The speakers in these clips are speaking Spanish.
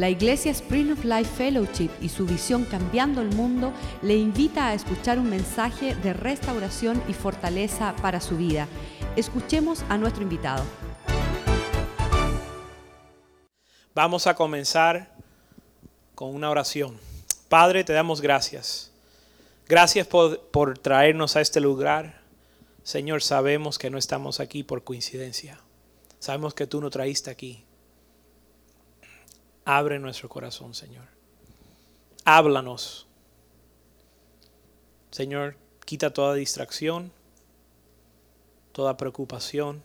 La Iglesia Spring of Life Fellowship y su visión Cambiando el Mundo le invita a escuchar un mensaje de restauración y fortaleza para su vida. Escuchemos a nuestro invitado. Vamos a comenzar con una oración. Padre, te damos gracias. Gracias por, por, traernos a este lugar. Señor, sabemos que no estamos aquí por coincidencia. Sabemos que tú nos traíste aquí Abre nuestro corazón, Señor. Háblanos. Señor, quita toda distracción, toda preocupación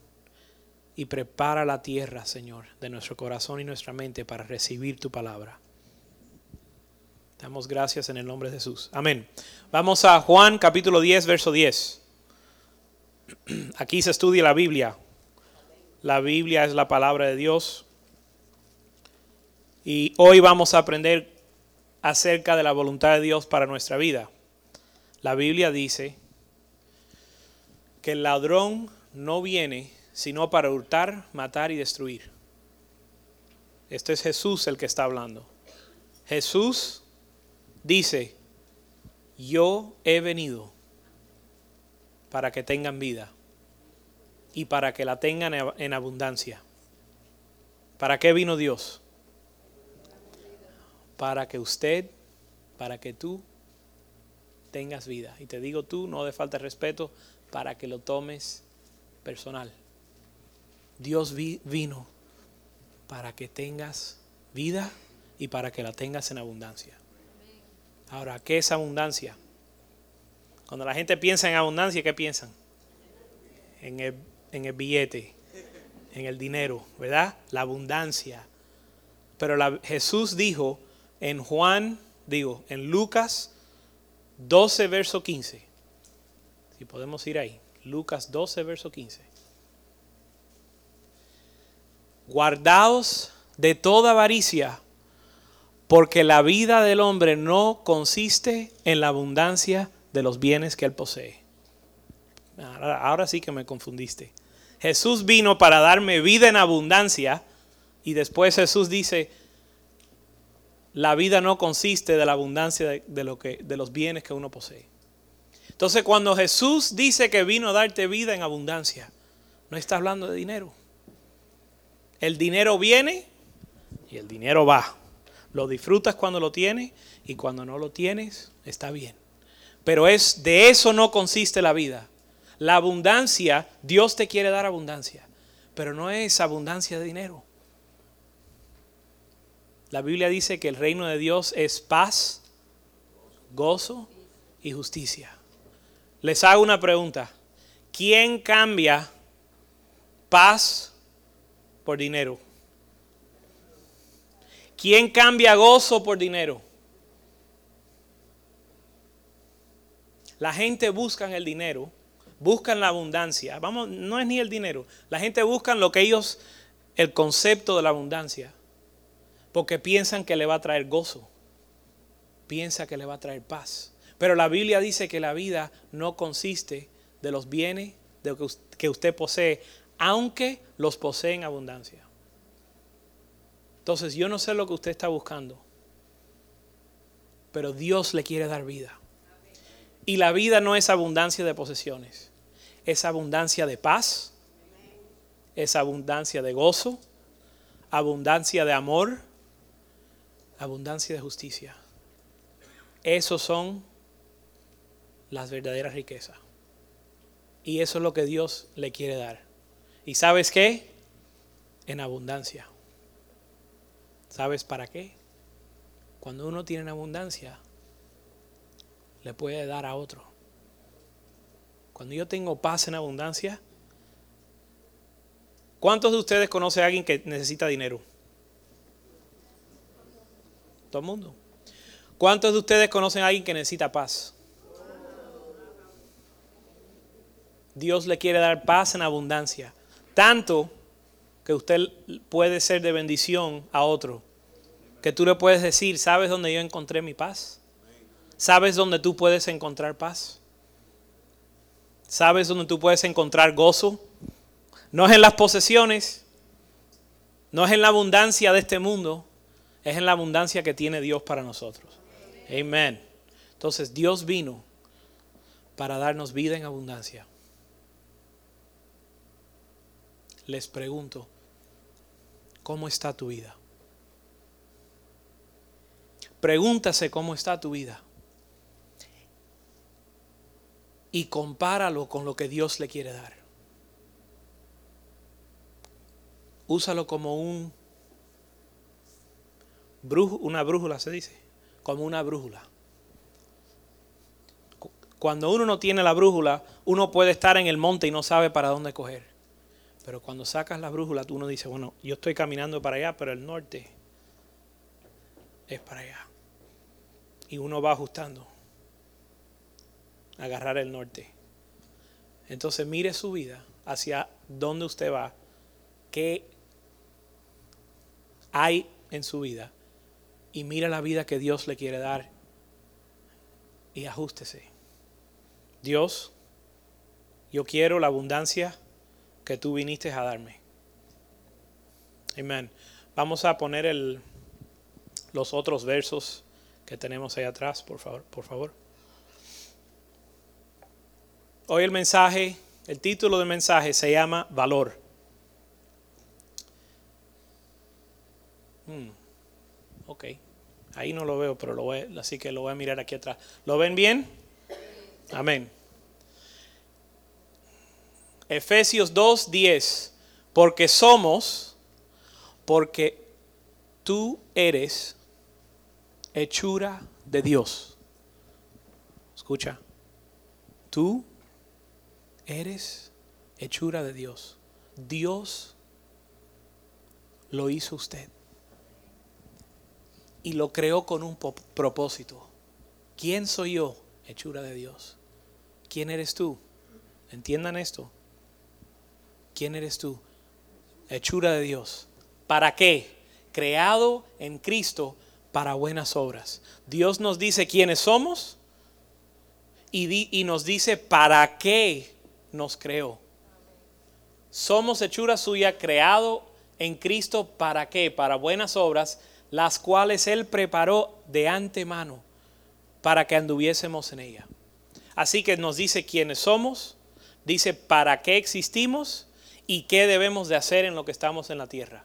y prepara la tierra, Señor, de nuestro corazón y nuestra mente para recibir tu palabra. Damos gracias en el nombre de Jesús. Amén. Vamos a Juan capítulo 10, verso 10. Aquí se estudia la Biblia. La Biblia es la palabra de Dios. Y hoy vamos a aprender acerca de la voluntad de Dios para nuestra vida. La Biblia dice que el ladrón no viene sino para hurtar, matar y destruir. Esto es Jesús el que está hablando. Jesús dice, yo he venido para que tengan vida y para que la tengan en abundancia. ¿Para qué vino Dios? Para que usted, para que tú tengas vida. Y te digo tú, no de falta de respeto, para que lo tomes personal. Dios vino para que tengas vida y para que la tengas en abundancia. Ahora, ¿qué es abundancia? Cuando la gente piensa en abundancia, ¿qué piensan? En el, en el billete, en el dinero, ¿verdad? La abundancia. Pero Jesús dijo en Juan, digo, en Lucas 12, verso 15. Si podemos ir ahí. Lucas 12, verso 15. Guardaos de toda avaricia, porque la vida del hombre no consiste en la abundancia de los bienes que él posee. Ahora, ahora, sí que me confundiste. Jesús vino para darme vida en abundancia y después Jesús dice, la vida no consiste de la abundancia de, lo que, de los bienes que uno posee. Entonces cuando Jesús dice que vino a darte vida en abundancia, no está hablando de dinero. El dinero viene y el dinero va. Lo disfrutas cuando lo tienes y cuando no lo tienes está bien. Pero es de eso no consiste la vida. La abundancia, Dios te quiere dar abundancia, pero no es abundancia de dinero. La Biblia dice que el reino de Dios es paz, gozo y justicia. Les hago una pregunta. ¿Quién cambia paz por dinero? ¿Quién cambia gozo por dinero? La gente busca el dinero, buscan la abundancia. Vamos, no es ni el dinero. La gente busca lo que ellos, el concepto de la abundancia porque piensan que le va a traer gozo, piensa que le va a traer paz. Pero la Biblia dice que la vida no consiste de los bienes que usted posee, aunque los posee en abundancia. Entonces yo no sé lo que usted está buscando, pero Dios le quiere dar vida. Y la vida no es abundancia de posesiones, es abundancia de paz, es abundancia de gozo, abundancia de amor, abundancia de justicia. Esos son las verdaderas riquezas. Y eso es lo que Dios le quiere dar. ¿Y sabes qué? En abundancia. ¿Sabes para qué? Cuando uno tiene abundancia, le puede dar a otro. Cuando yo tengo paz en abundancia, ¿cuántos de ustedes conocen a alguien que necesita dinero? Todo el mundo. ¿Cuántos de ustedes conocen a alguien que necesita paz? Dios le quiere dar paz en abundancia. Tanto que usted puede ser de bendición a otro. Que tú le puedes decir, ¿sabes dónde yo encontré mi paz? ¿Sabes dónde tú puedes encontrar paz? ¿Sabes dónde tú puedes encontrar gozo? No es en las posesiones, no es en la abundancia de este mundo, Es en la abundancia que tiene Dios para nosotros. Amén. Entonces Dios vino para darnos vida en abundancia. Les pregunto, ¿cómo está tu vida? Pregúntase cómo está tu vida. Y compáralo con lo que Dios le quiere dar. Úsalo como un una brújula, se dice, como una brújula. Cuando uno no tiene la brújula, uno puede estar en el monte y no sabe para dónde coger. Pero cuando sacas la brújula, uno dice, bueno, yo estoy caminando para allá, pero el norte es para allá. Y uno va ajustando. Agarrar el norte. Entonces mire su vida hacia dónde usted va, qué hay en su vida y mira la vida que Dios le quiere dar y ajústese. Dios, yo quiero la abundancia que tú viniste a darme. Amén. Vamos a poner el, los otros versos que tenemos ahí atrás, por favor, por favor. Hoy el mensaje, el título del mensaje se llama Valor. Hmm. Ok. Ahí no lo veo, pero lo así que lo voy a mirar aquí atrás. ¿Lo ven bien? Amén. Efesios 2, 10. Porque somos, porque tú eres hechura de Dios. Escucha. Tú eres hechura de Dios. Dios lo hizo usted y lo creó con un propósito. ¿Quién soy yo? Hechura de Dios. ¿Quién eres tú? Entiendan esto. ¿Quién eres tú? Hechura de Dios. ¿Para qué? Creado en Cristo para buenas obras. Dios nos dice quiénes somos y, nos dice para qué nos creó. Somos hechura suya, creado en Cristo para qué? Para buenas obras las cuales Él preparó de antemano para que anduviésemos en ella. Así que nos dice quiénes somos, dice para qué existimos y qué debemos de hacer en lo que estamos en la tierra.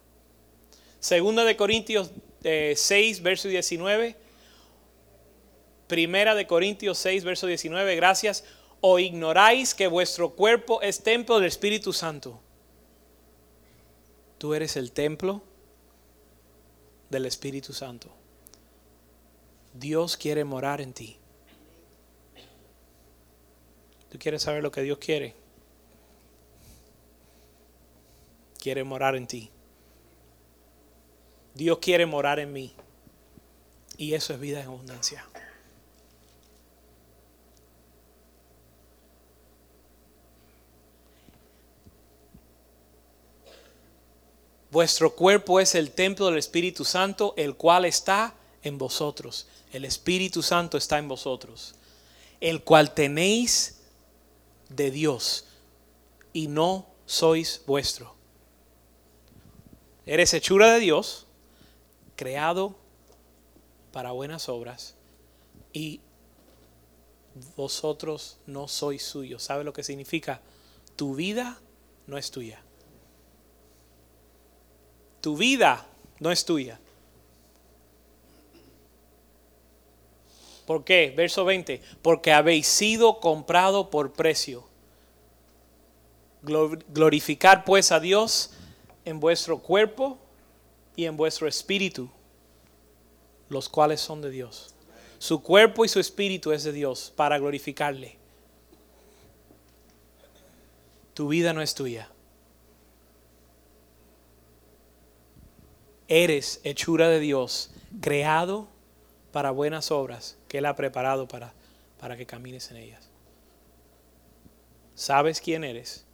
Segunda de Corintios 6, eh, verso 19. Primera de Corintios 6, verso 19. Gracias. O ignoráis que vuestro cuerpo es templo del Espíritu Santo. Tú eres el templo del Espíritu Santo. Dios quiere morar en ti. ¿Tú quieres saber lo que Dios quiere? Quiere morar en ti. Dios quiere morar en mí. Y eso es vida en abundancia. Vuestro cuerpo es el templo del Espíritu Santo, el cual está en vosotros. El Espíritu Santo está en vosotros, el cual tenéis de Dios y no sois vuestro. Eres hechura de Dios, creado para buenas obras y vosotros no sois suyos. ¿Sabe lo que significa? Tu vida no es tuya. Tu vida no es tuya. ¿Por qué? Verso 20. Porque habéis sido comprado por precio. Glorificar pues a Dios en vuestro cuerpo y en vuestro espíritu, los cuales son de Dios. Su cuerpo y su espíritu es de Dios para glorificarle. Tu vida no es tuya. Eres hechura de Dios, creado para buenas obras que Él ha preparado para, para que camines en ellas. ¿Sabes quién eres?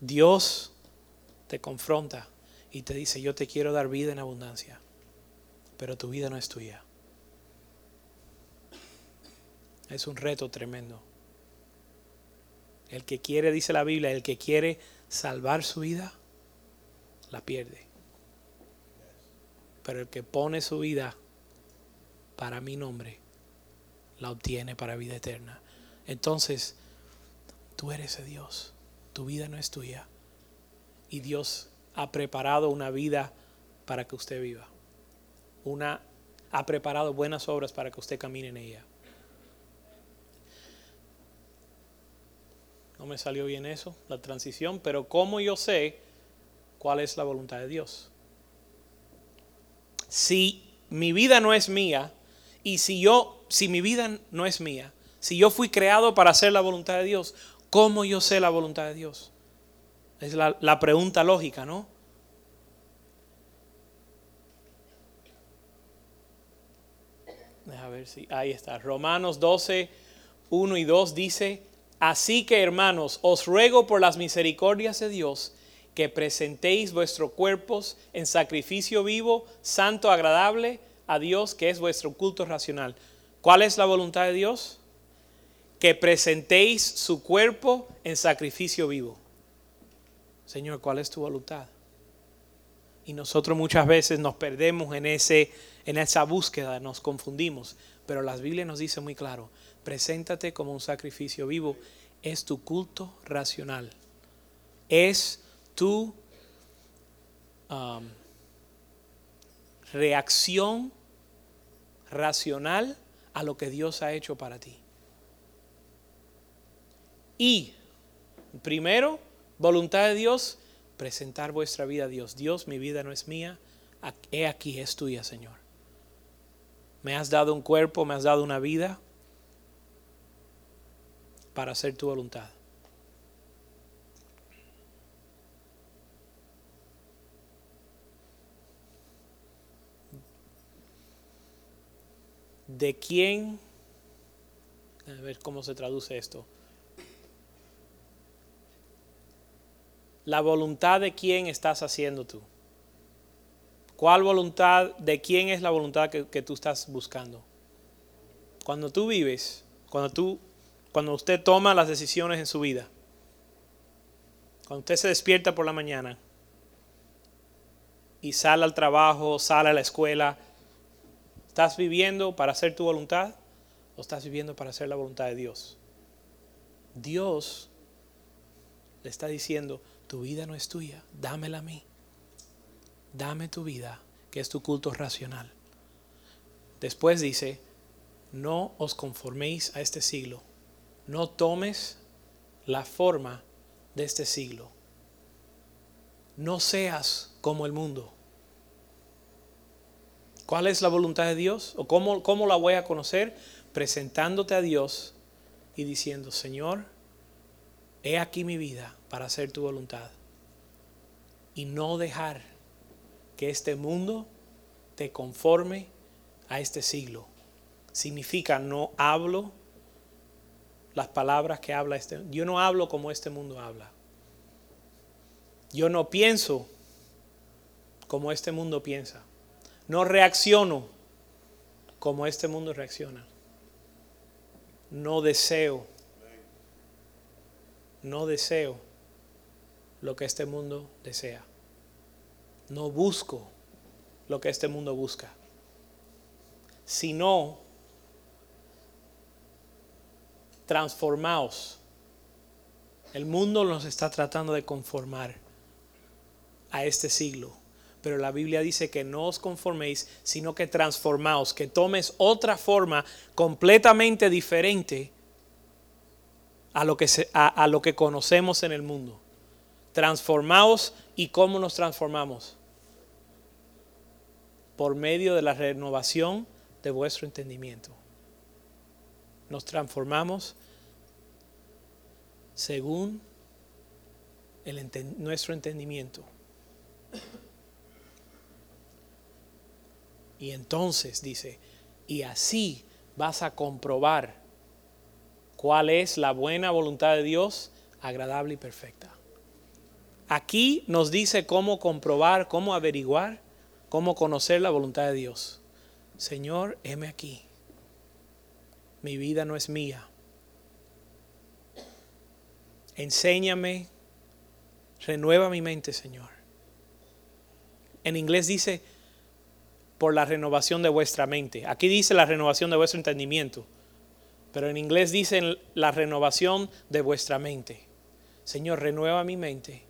Dios te confronta y te dice, yo te quiero dar vida en abundancia, pero tu vida no es tuya. Es un reto tremendo. El que quiere, dice la Biblia, el que quiere salvar su vida, la pierde. Pero el que pone su vida para mi nombre, la obtiene para vida eterna. Entonces, tú eres de Dios. Tu vida no es tuya. Y Dios ha preparado una vida para que usted viva. Una ha preparado buenas obras para que usted camine en ella. No me salió bien eso, la transición, pero ¿cómo yo sé cuál es la voluntad de Dios? Si mi vida no es mía y si yo, si mi vida no es mía, si yo fui creado para hacer la voluntad de Dios, ¿cómo yo sé la voluntad de Dios? Es la, la pregunta lógica, ¿no? Deja ver si ahí está. Romanos 12, 1 y 2 dice, Así que hermanos, os ruego por las misericordias de Dios que presentéis vuestros cuerpos en sacrificio vivo, santo, agradable a Dios, que es vuestro culto racional. ¿Cuál es la voluntad de Dios? Que presentéis su cuerpo en sacrificio vivo. Señor, ¿cuál es tu voluntad? Y nosotros muchas veces nos perdemos en, ese, en esa búsqueda, nos confundimos. Pero la Biblia nos dice muy claro, Preséntate como un sacrificio vivo. Es tu culto racional. Es tu um, reacción racional a lo que Dios ha hecho para ti. Y primero, voluntad de Dios, presentar vuestra vida a Dios. Dios, mi vida no es mía, he aquí, es tuya, Señor. Me has dado un cuerpo, me has dado una vida para hacer tu voluntad. ¿De quién? A ver cómo se traduce esto. La voluntad de quién estás haciendo tú. ¿Cuál voluntad, de quién es la voluntad que, tú estás buscando? Cuando tú vives, cuando tú cuando usted toma las decisiones en su vida, cuando usted se despierta por la mañana y sale al trabajo, sale a la escuela, ¿estás viviendo para hacer tu voluntad o estás viviendo para hacer la voluntad de Dios? Dios le está diciendo, tu vida no es tuya, dámela a mí. Dame tu vida, que es tu culto racional. Después dice, no os conforméis a este siglo, no tomes la forma de este siglo. No seas como el mundo. ¿Cuál es la voluntad de Dios? ¿O cómo, cómo la voy a conocer? Presentándote a Dios y diciendo, Señor, he aquí mi vida para hacer tu voluntad. Y no dejar que este mundo te conforme a este siglo. Significa no hablo las palabras que habla este. Yo no hablo como este mundo habla. Yo no pienso como este mundo piensa. No reacciono como este mundo reacciona. No deseo. No deseo lo que este mundo desea. No busco lo que este mundo busca. Sino transformaos. El mundo nos está tratando de conformar a este siglo. Pero la Biblia dice que no os conforméis, sino que transformaos, que tomes otra forma completamente diferente a lo que, a lo que conocemos en el mundo. Transformaos y cómo nos transformamos. Por medio de la renovación de vuestro entendimiento. Nos transformamos según nuestro entendimiento. Y entonces dice, y así vas a comprobar cuál es la buena voluntad de Dios, agradable y perfecta. Aquí nos dice cómo comprobar, cómo averiguar, cómo conocer la voluntad de Dios. Señor, heme aquí. Mi vida no es mía. Enséñame, renueva mi mente, Señor. En inglés dice, por la renovación de vuestra mente. Aquí dice la renovación de vuestro entendimiento, pero en inglés dicen la renovación de vuestra mente. Señor, renueva mi mente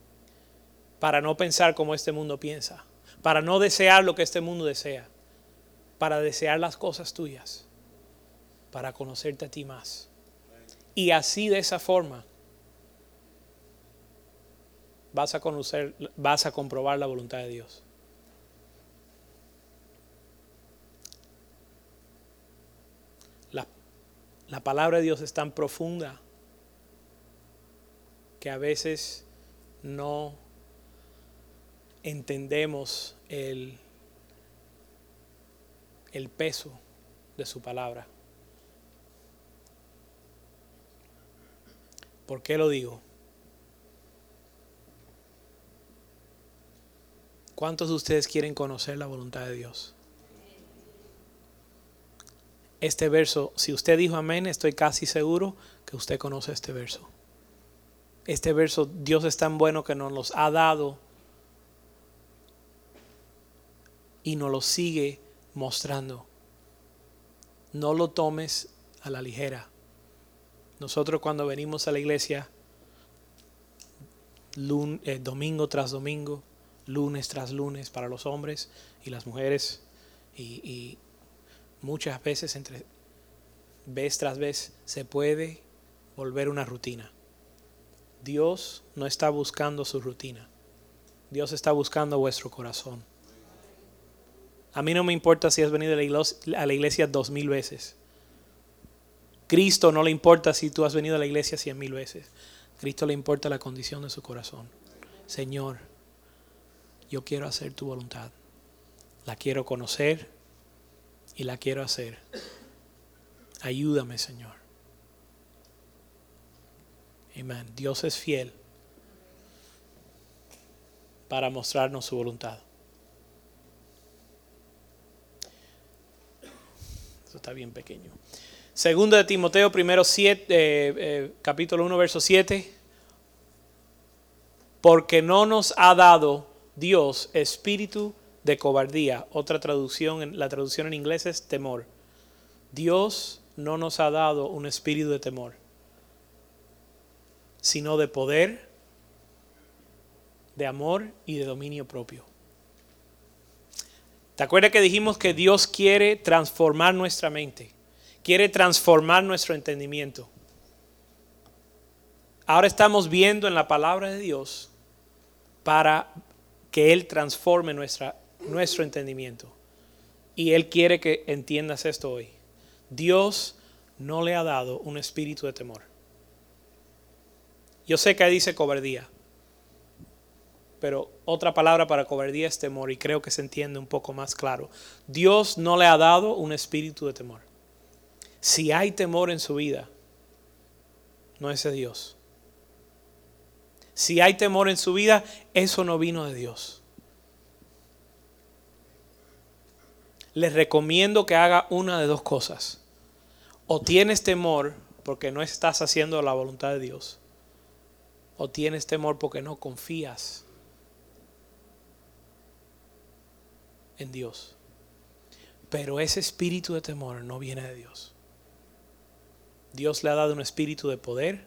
para no pensar como este mundo piensa, para no desear lo que este mundo desea, para desear las cosas tuyas, para conocerte a ti más. Y así de esa forma vas a conocer, vas a comprobar la voluntad de Dios. La, la palabra de Dios es tan profunda que a veces no entendemos el, el peso de su palabra. ¿Por qué lo digo? ¿Cuántos de ustedes quieren conocer la voluntad de Dios? Este verso, si usted dijo amén, estoy casi seguro que usted conoce este verso. Este verso, Dios es tan bueno que nos los ha dado y nos lo sigue mostrando. No lo tomes a la ligera. Nosotros cuando venimos a la iglesia, eh, domingo tras domingo, lunes tras lunes para los hombres y las mujeres, y, muchas veces entre vez tras vez se puede volver una rutina. Dios no está buscando su rutina. Dios está buscando vuestro corazón. A mí no me importa si has venido a la iglesia dos mil veces. Cristo no le importa si tú has venido a la iglesia cien mil veces. Cristo le importa la condición de su corazón. Señor, yo quiero hacer tu voluntad. La quiero conocer y la quiero hacer. Ayúdame, Señor. Amén. Dios es fiel para mostrarnos su voluntad. Eso está bien pequeño. Segundo de Timoteo, primero siete, eh, eh, capítulo 1, verso 7. Porque no nos ha dado Dios espíritu de cobardía. Otra traducción, la traducción en inglés es temor. Dios no nos ha dado un espíritu de temor, sino de poder, de amor y de dominio propio. ¿Te acuerdas que dijimos que Dios quiere transformar nuestra mente? quiere transformar nuestro entendimiento. Ahora estamos viendo en la palabra de Dios para que Él transforme nuestra, nuestro entendimiento. Y Él quiere que entiendas esto hoy. Dios no le ha dado un espíritu de temor. Yo sé que dice cobardía, pero otra palabra para cobardía es temor y creo que se entiende un poco más claro. Dios no le ha dado un espíritu de temor. Si hay temor en su vida, no es de Dios. Si hay temor en su vida, eso no vino de Dios. Les recomiendo que haga una de dos cosas. O tienes temor porque no estás haciendo la voluntad de Dios. O tienes temor porque no confías en Dios. Pero ese espíritu de temor no viene de Dios. Dios le ha dado un espíritu de poder,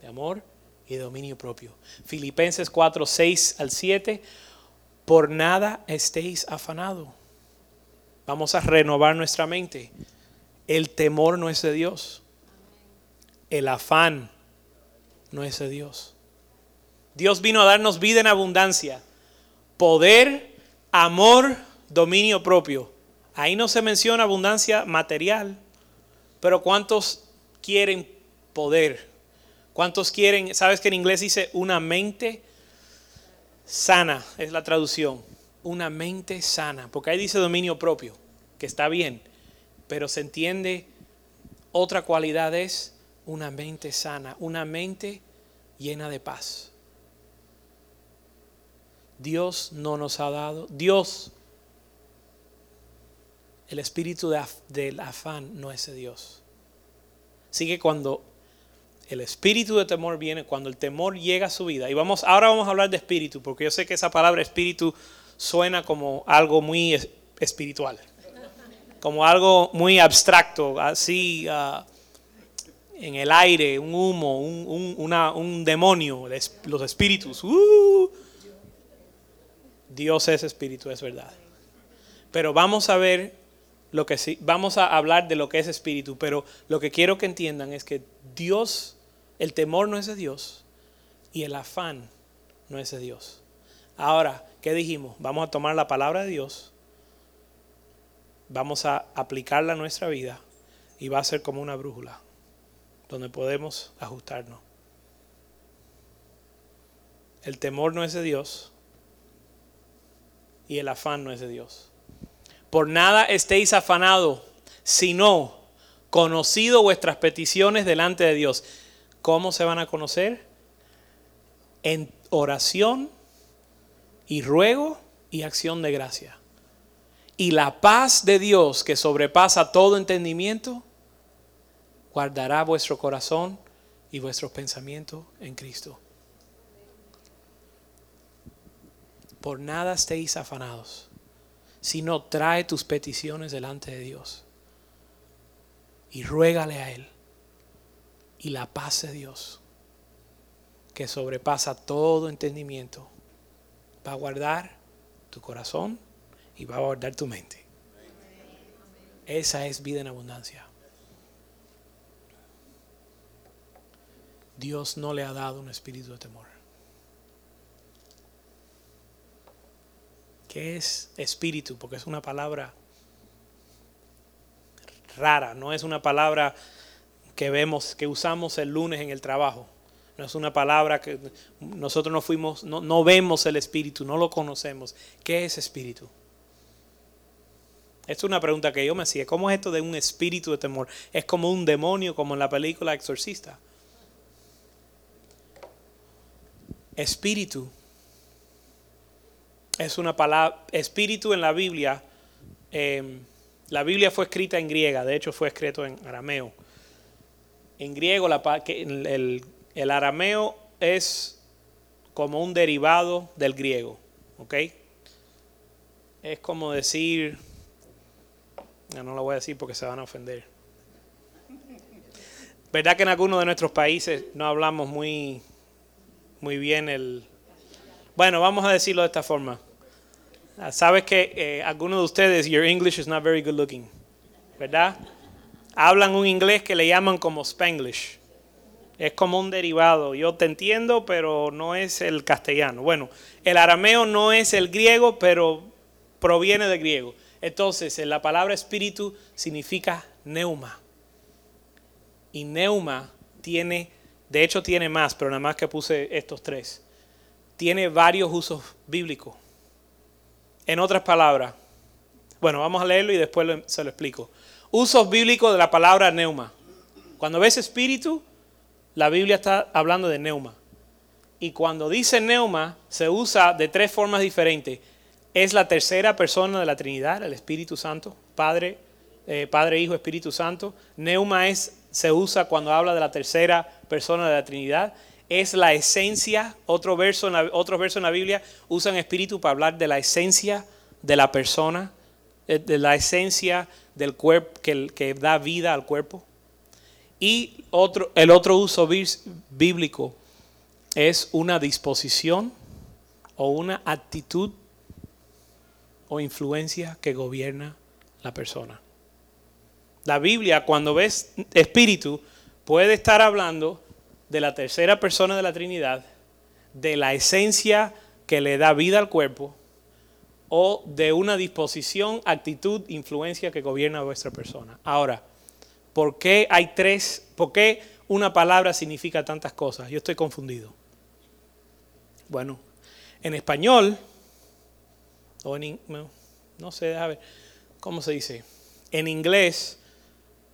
de amor y de dominio propio. Filipenses 4, 6 al 7. Por nada estéis afanados. Vamos a renovar nuestra mente. El temor no es de Dios. El afán no es de Dios. Dios vino a darnos vida en abundancia. Poder, amor, dominio propio. Ahí no se menciona abundancia material pero ¿cuántos quieren poder? ¿Cuántos quieren, sabes que en inglés dice una mente sana, es la traducción, una mente sana, porque ahí dice dominio propio, que está bien, pero se entiende, otra cualidad es una mente sana, una mente llena de paz. Dios no nos ha dado, Dios el espíritu del afán no es de Dios. Así que cuando el espíritu de temor viene, cuando el temor llega a su vida, y vamos, ahora vamos a hablar de espíritu, porque yo sé que esa palabra espíritu suena como algo muy es- espiritual, como algo muy abstracto, así ah, en el aire, un humo, un, un- un demonio, los espíritus. ¡uh! Dios es espíritu, es verdad. Pero vamos a ver lo que sí, vamos a hablar de lo que es espíritu, pero lo que quiero que entiendan es que Dios, el temor no es de Dios y el afán no es de Dios. Ahora, ¿qué dijimos? Vamos a tomar la palabra de Dios, vamos a aplicarla a nuestra vida y va a ser como una brújula donde podemos ajustarnos. El temor no es de Dios y el afán no es de Dios. Por nada estéis afanados, sino conocido vuestras peticiones delante de Dios. ¿Cómo se van a conocer? En oración y ruego y acción de gracia. Y la paz de Dios que sobrepasa todo entendimiento, guardará vuestro corazón y vuestros pensamientos en Cristo. Por nada estéis afanados, sino trae tus peticiones delante de Dios y ruégale a Él. Y la paz de Dios, que sobrepasa todo entendimiento, va a guardar tu corazón y va a guardar tu mente. Esa es vida en abundancia. Dios no le ha dado un espíritu de temor. ¿Qué es espíritu? Porque es una palabra rara, no es una palabra que vemos, que usamos el lunes en el trabajo. No es una palabra que nosotros no fuimos, no, no vemos el espíritu, no lo conocemos. ¿Qué es espíritu? Esta es una pregunta que yo me hacía. ¿Cómo es esto de un espíritu de temor? Es como un demonio, como en la película Exorcista. Espíritu es una palabra, espíritu en la Biblia, eh, la Biblia fue escrita en griega, de hecho fue escrito en arameo. En griego la, el, el- arameo es como un derivado del griego, ¿ok? Es como decir, no, lo voy a decir porque se van a ofender. ¿Verdad que en algunos de nuestros países no hablamos muy, muy bien el... Bueno, vamos a decirlo de esta forma. Sabes que eh, algunos de ustedes, your English is not very good looking, ¿verdad? Hablan un inglés que le llaman como Spanglish. Es como un derivado. Yo te entiendo, pero no es el castellano. Bueno, el arameo no es el griego, pero proviene del griego. Entonces, la palabra espíritu significa neuma. Y neuma tiene, de hecho tiene más, pero nada más que puse estos tres. Tiene varios usos bíblicos. En otras palabras, bueno, vamos a leerlo y después lo- se lo explico. Usos bíblicos de la palabra neuma. Cuando ves espíritu, la Biblia está hablando de neuma. Y cuando dice neuma, se usa de tres formas diferentes. Es la tercera persona de la Trinidad, el Espíritu Santo, Padre, eh, Padre, Hijo, Espíritu Santo. Neuma es, se usa cuando habla de la tercera persona de la Trinidad. Es la esencia, otro verso otros versos en la Biblia usan espíritu para hablar de la esencia de la persona, eh, de la esencia del cuerpo que, da vida al cuerpo. Y otro, el otro uso bí- bíblico es una disposición o una actitud o influencia que gobierna la persona. La Biblia, cuando ves espíritu, puede estar hablando de la tercera persona de la Trinidad, de la esencia que le da vida al cuerpo, o de una disposición, actitud, influencia que gobierna a vuestra persona. Ahora, ¿por qué hay tres? ¿Por qué una palabra significa tantas cosas? Yo estoy confundido. Bueno, en español, o en, no sé, a ver, ¿cómo se dice? En inglés,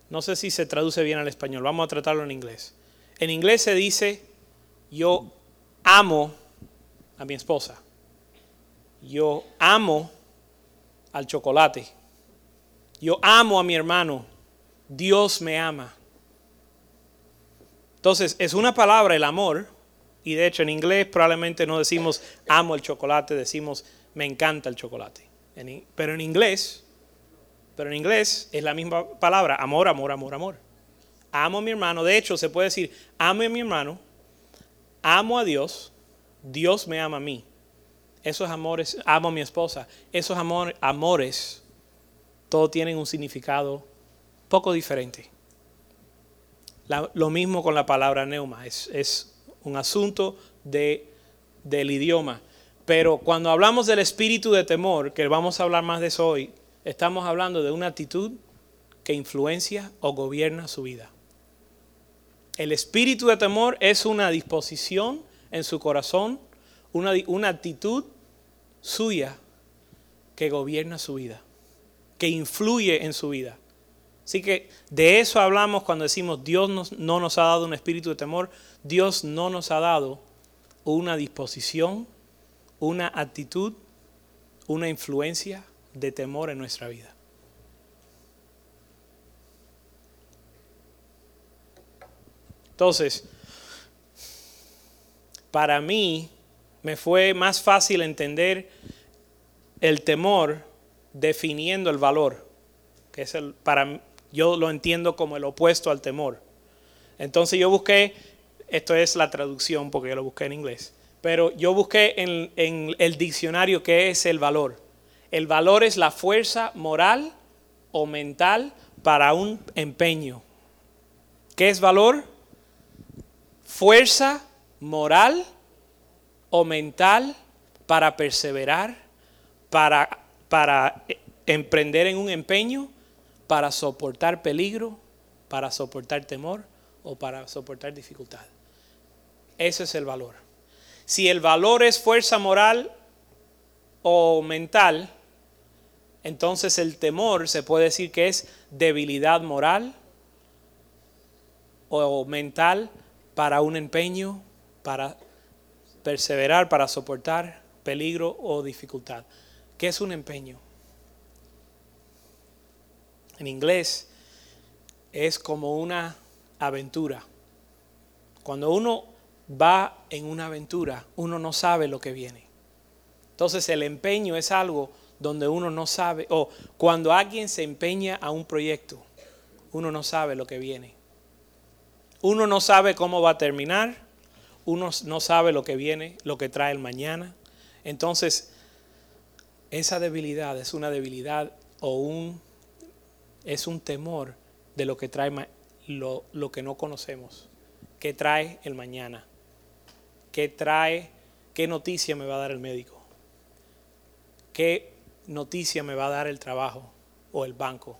no sé si se traduce bien al español, vamos a tratarlo en inglés. En inglés se dice, yo amo a mi esposa. Yo amo al chocolate. Yo amo a mi hermano. Dios me ama. Entonces, es una palabra, el amor, y de hecho en inglés probablemente no decimos amo el chocolate, decimos Me encanta el chocolate. pero en inglés, pero en inglés es la misma palabra, amor, amor, amor, amor. Amo a mi hermano. De hecho, se puede decir, amo a mi hermano, amo a Dios, Dios me ama a mí. Esos amores, amo a mi esposa. Esos amores, todos tienen un significado poco diferente. lo mismo con la palabra neuma. Es, un asunto de, del idioma. Pero cuando hablamos del espíritu de temor, que vamos a hablar más de eso hoy, estamos hablando de una actitud que influencia o gobierna su vida. El espíritu de temor es una disposición en su corazón, una, una actitud suya que gobierna su vida, que influye en su vida. Así que de eso hablamos cuando decimos Dios no nos ha dado un espíritu de temor, Dios no nos ha dado una disposición, una actitud, una influencia de temor en nuestra vida. Entonces, para mí me fue más fácil entender el temor definiendo el valor, que es el para yo lo entiendo como el opuesto al temor. Entonces yo busqué, esto es la traducción porque yo lo busqué en inglés, pero yo busqué en, en el diccionario qué es el valor. El valor es la fuerza moral o mental para un empeño. ¿Qué es valor? Fuerza moral o mental para perseverar, para, para emprender en un empeño, para soportar peligro, para soportar temor o para soportar dificultad. Ese es el valor. Si el valor es fuerza moral o mental, entonces el temor se puede decir que es debilidad moral o mental para un empeño, para perseverar, para soportar peligro o dificultad. ¿Qué es un empeño? En inglés es como una aventura. Cuando uno va en una aventura, uno no sabe lo que viene. Entonces el empeño es algo donde uno no sabe, o cuando alguien se empeña a un proyecto, uno no sabe lo que viene. Uno no sabe cómo va a terminar, uno no sabe lo que viene, lo que trae el mañana. Entonces, esa debilidad es una debilidad o un, es un temor de lo que trae lo, lo que no conocemos. ¿Qué trae el mañana? ¿Qué trae? ¿Qué noticia me va a dar el médico? ¿Qué noticia me va a dar el trabajo o el banco?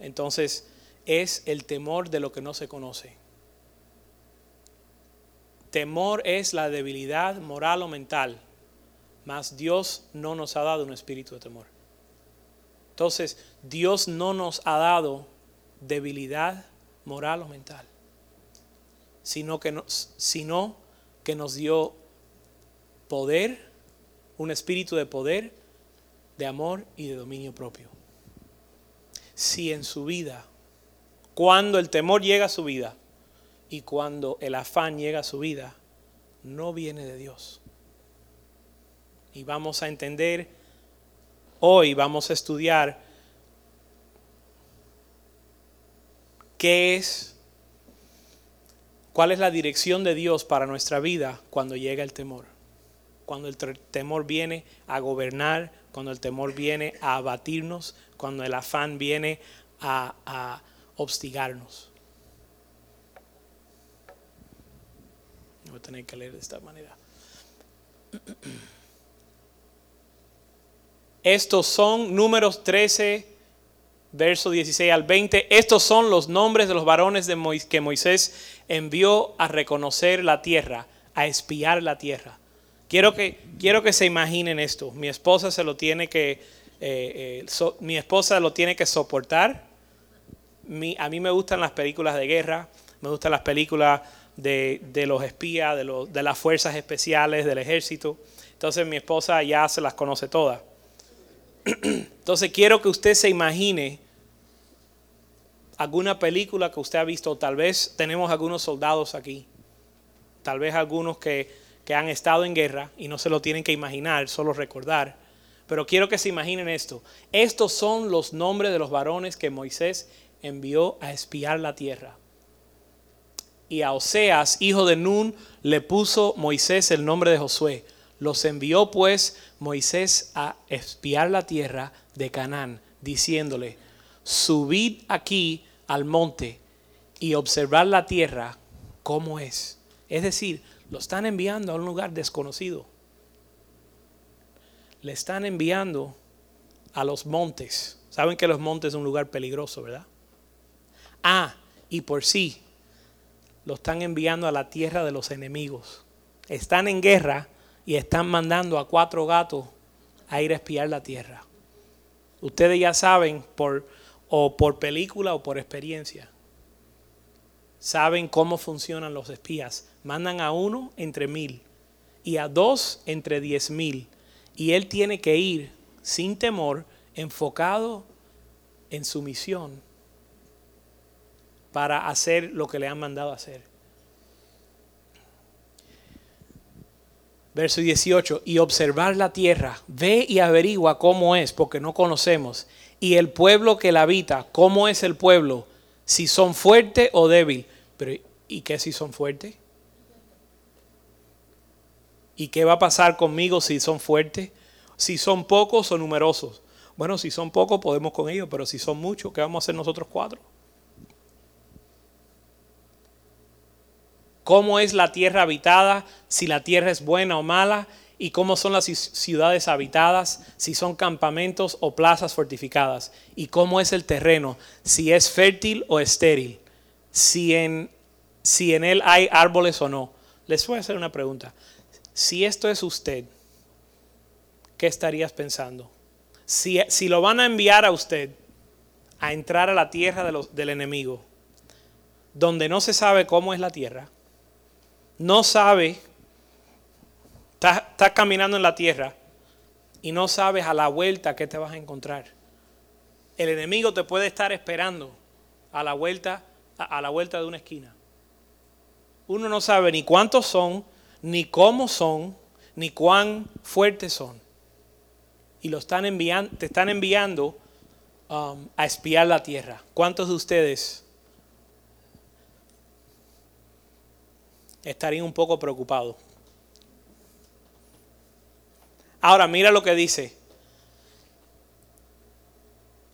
Entonces, es el temor de lo que no se conoce. Temor es la debilidad moral o mental, mas Dios no nos ha dado un espíritu de temor. Entonces, Dios no nos ha dado debilidad moral o mental, sino que nos, sino que nos dio poder, un espíritu de poder, de amor y de dominio propio. Si en su vida cuando el temor llega a su vida y cuando el afán llega a su vida, no viene de Dios. Y vamos a entender, hoy vamos a estudiar qué es, cuál es la dirección de Dios para nuestra vida cuando llega el temor. Cuando el temor viene a gobernar, cuando el temor viene a abatirnos, cuando el afán viene a, a hostigarnos. Voy a tener que leer de esta manera. Estos son números 13, verso 16 al 20. Estos son los nombres de los varones que Moisés envió a reconocer la tierra, a espiar la tierra. Quiero que, quiero que se imaginen esto. Mi esposa se lo tiene que, eh, eh, mi esposa lo tiene que soportar a mí me gustan las películas de guerra, me gustan las películas de, los espías, de, de las fuerzas especiales, del ejército. Entonces mi esposa ya se las conoce todas. Entonces quiero que usted se imagine alguna película que usted ha visto, tal vez tenemos algunos soldados aquí, tal vez algunos que, que han estado en guerra y no se lo tienen que imaginar, solo recordar. Pero quiero que se imaginen esto. Estos son los nombres de los varones que Moisés envió a espiar la tierra. Y a Oseas, hijo de Nun, le puso Moisés el nombre de Josué. Los envió pues Moisés a espiar la tierra de Canaán, diciéndole, subid aquí al monte y observar la tierra como es. Es decir, lo están enviando a un lugar desconocido. Le están enviando a los montes. Saben que los montes es un lugar peligroso, ¿verdad? Ah, y por sí, lo están enviando a la tierra de los enemigos. Están en guerra y están mandando a cuatro gatos a ir a espiar la tierra. Ustedes ya saben por o por película o por experiencia. Saben cómo funcionan los espías. Mandan a uno entre mil y a dos entre diez mil. Y él tiene que ir sin temor, enfocado en su misión para hacer lo que le han mandado hacer. Verso 18, y observar la tierra, ve y averigua cómo es, porque no conocemos, y el pueblo que la habita, cómo es el pueblo, si son fuerte o débil. Pero, ¿y qué si son fuertes? ¿Y qué va a pasar conmigo si son fuertes? Si son pocos o numerosos. Bueno, si son pocos podemos con ellos, pero si son muchos, ¿qué vamos a hacer nosotros cuatro? Cómo es la tierra habitada, si la tierra es buena o mala, y cómo son las ciudades habitadas, si son campamentos o plazas fortificadas, y cómo es el terreno, si es fértil o estéril, si en, si en él hay árboles o no. Les voy a hacer una pregunta. Si esto es usted, ¿qué estarías pensando? Si, si lo van a enviar a usted a entrar a la tierra del enemigo, donde no se sabe cómo es la tierra, no sabe, estás, caminando en la tierra y no sabes a la vuelta qué te vas a encontrar. El enemigo te puede estar esperando a la vuelta, a, la vuelta de una esquina. Uno no sabe ni cuántos son, ni cómo son, ni cuán fuertes son. Y lo están enviando, te están enviando um, a espiar la tierra. ¿Cuántos de ustedes estaría un poco preocupado. Ahora mira lo que dice.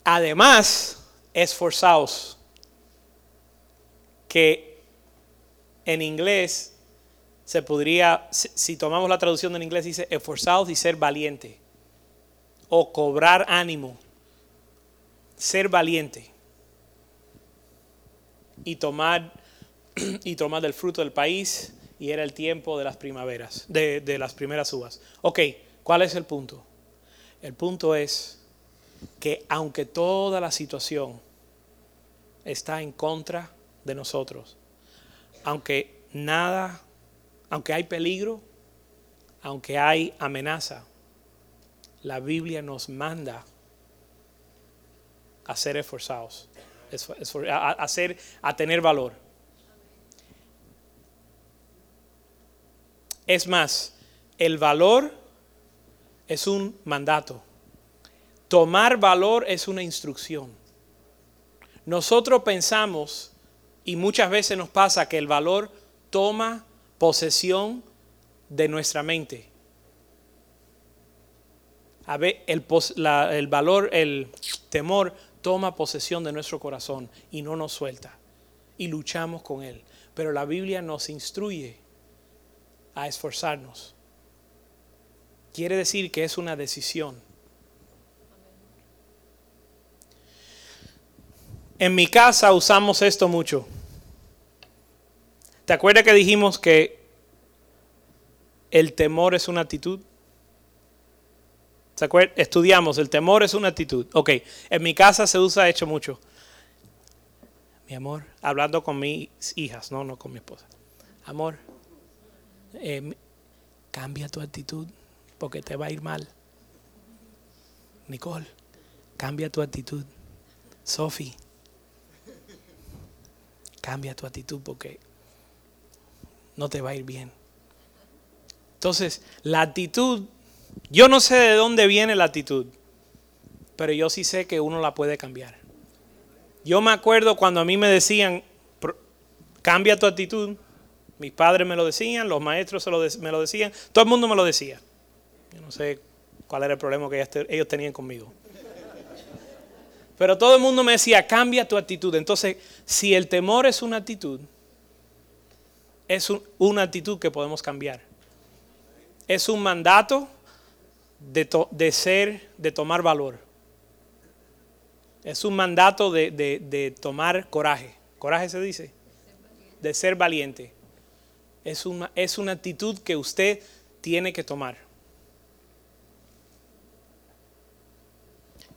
Además, esforzaos, que en inglés se podría, si tomamos la traducción en inglés, dice esforzaos y ser valiente, o cobrar ánimo, ser valiente y tomar y tomar del fruto del país y era el tiempo de las primaveras, de, de las primeras uvas. Ok, ¿cuál es el punto? El punto es que aunque toda la situación está en contra de nosotros, aunque nada, aunque hay peligro, aunque hay amenaza, la Biblia nos manda a ser esforzados, a, a tener valor. Es más, el valor es un mandato. Tomar valor es una instrucción. Nosotros pensamos, y muchas veces nos pasa, que el valor toma posesión de nuestra mente. A ver, el, el valor, el temor toma posesión de nuestro corazón y no nos suelta. Y luchamos con él. Pero la Biblia nos instruye a esforzarnos. Quiere decir que es una decisión. En mi casa usamos esto mucho. ¿Te acuerdas que dijimos que el temor es una actitud? ¿Se acuerdan? Estudiamos, el temor es una actitud. Ok, en mi casa se usa hecho mucho. Mi amor, hablando con mis hijas, no, no con mi esposa. Amor, Em, cambia tu actitud porque te va a ir mal. Nicole, cambia tu actitud. Sophie, cambia tu actitud porque no te va a ir bien. Entonces, la actitud, yo no sé de dónde viene la actitud, pero yo sí sé que uno la puede cambiar. Yo me acuerdo cuando a mí me decían, cambia tu actitud. Mis padres me lo decían, los maestros me lo decían, todo el mundo me lo decía. Yo no sé cuál era el problema que ellos tenían conmigo. Pero todo el mundo me decía, cambia tu actitud. Entonces, si el temor es una actitud, es una actitud que podemos cambiar. Es un mandato de, ser, de tomar valor. Es un mandato de, de, tomar coraje. Coraje se dice. De ser valiente. Es una, es una actitud que usted tiene que tomar.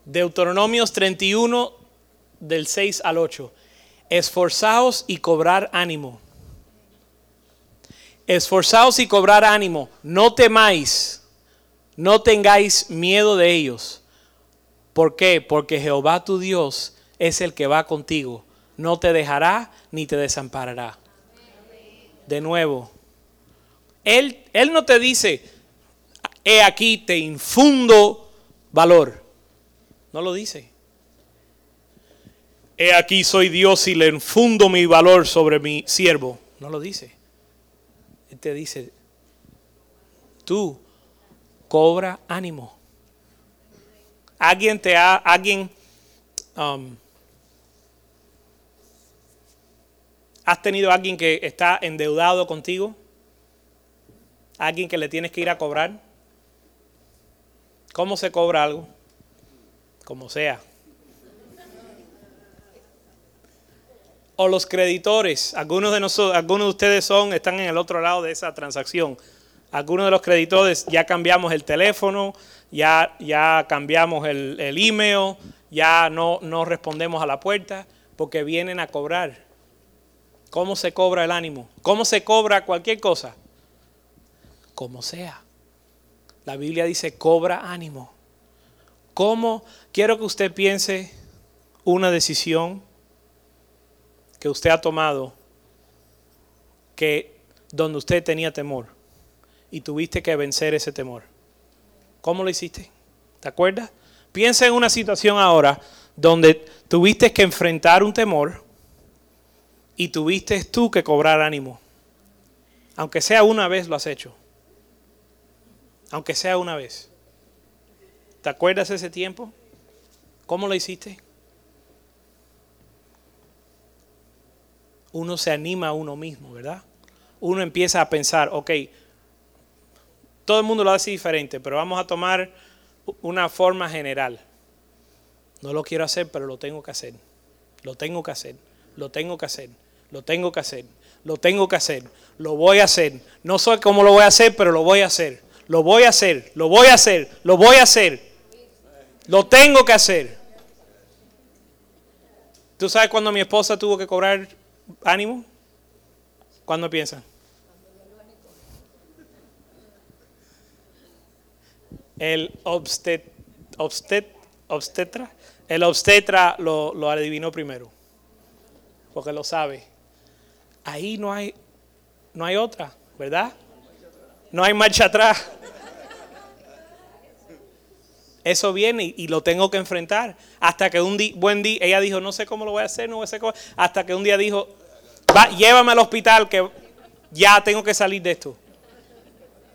Deuteronomios 31 del 6 al 8. Esforzaos y cobrar ánimo. Esforzaos y cobrar ánimo. No temáis. No tengáis miedo de ellos. ¿Por qué? Porque Jehová tu Dios es el que va contigo. No te dejará ni te desamparará. De nuevo. Él, él no te dice, he aquí te infundo valor. No lo dice. He aquí soy Dios y le infundo mi valor sobre mi siervo. No lo dice. Él te dice, tú cobra ánimo. Alguien te ha, alguien, um, has tenido alguien que está endeudado contigo, alguien que le tienes que ir a cobrar. ¿Cómo se cobra algo? como sea. O los creditores, algunos de nosotros, algunos de ustedes son, están en el otro lado de esa transacción. Algunos de los creditores ya cambiamos el teléfono, ya, ya cambiamos el, el email, ya no, no respondemos a la puerta porque vienen a cobrar. ¿Cómo se cobra el ánimo? ¿Cómo se cobra cualquier cosa? Como sea. La Biblia dice, cobra ánimo. ¿Cómo quiero que usted piense una decisión que usted ha tomado que donde usted tenía temor y tuviste que vencer ese temor? ¿Cómo lo hiciste? ¿Te acuerdas? Piensa en una situación ahora donde tuviste que enfrentar un temor y tuviste tú que cobrar ánimo. Aunque sea una vez lo has hecho. Aunque sea una vez. ¿Te acuerdas ese tiempo? ¿Cómo lo hiciste? Uno se anima a uno mismo, ¿verdad? Uno empieza a pensar, ok, todo el mundo lo hace diferente, pero vamos a tomar una forma general. No lo quiero hacer, pero lo tengo que hacer. Lo tengo que hacer. Lo tengo que hacer. Lo tengo que hacer. Lo tengo que hacer. Lo voy a hacer. No sé cómo lo voy a hacer, pero lo voy a hacer. Lo voy a hacer. Lo voy a hacer. Lo voy a hacer. Lo tengo que hacer. ¿Tú sabes cuando mi esposa tuvo que cobrar ánimo? ¿Cuándo piensa? El obstet, obstetra, el obstetra lo, lo adivinó primero, porque lo sabe. Ahí no hay, no hay otra, ¿verdad? No hay marcha atrás. Eso viene y, lo tengo que enfrentar. Hasta que un buen día, ella dijo, no sé cómo lo voy a hacer, no sé cómo. Hasta que un día dijo, Va, llévame al hospital que ya tengo que salir de esto.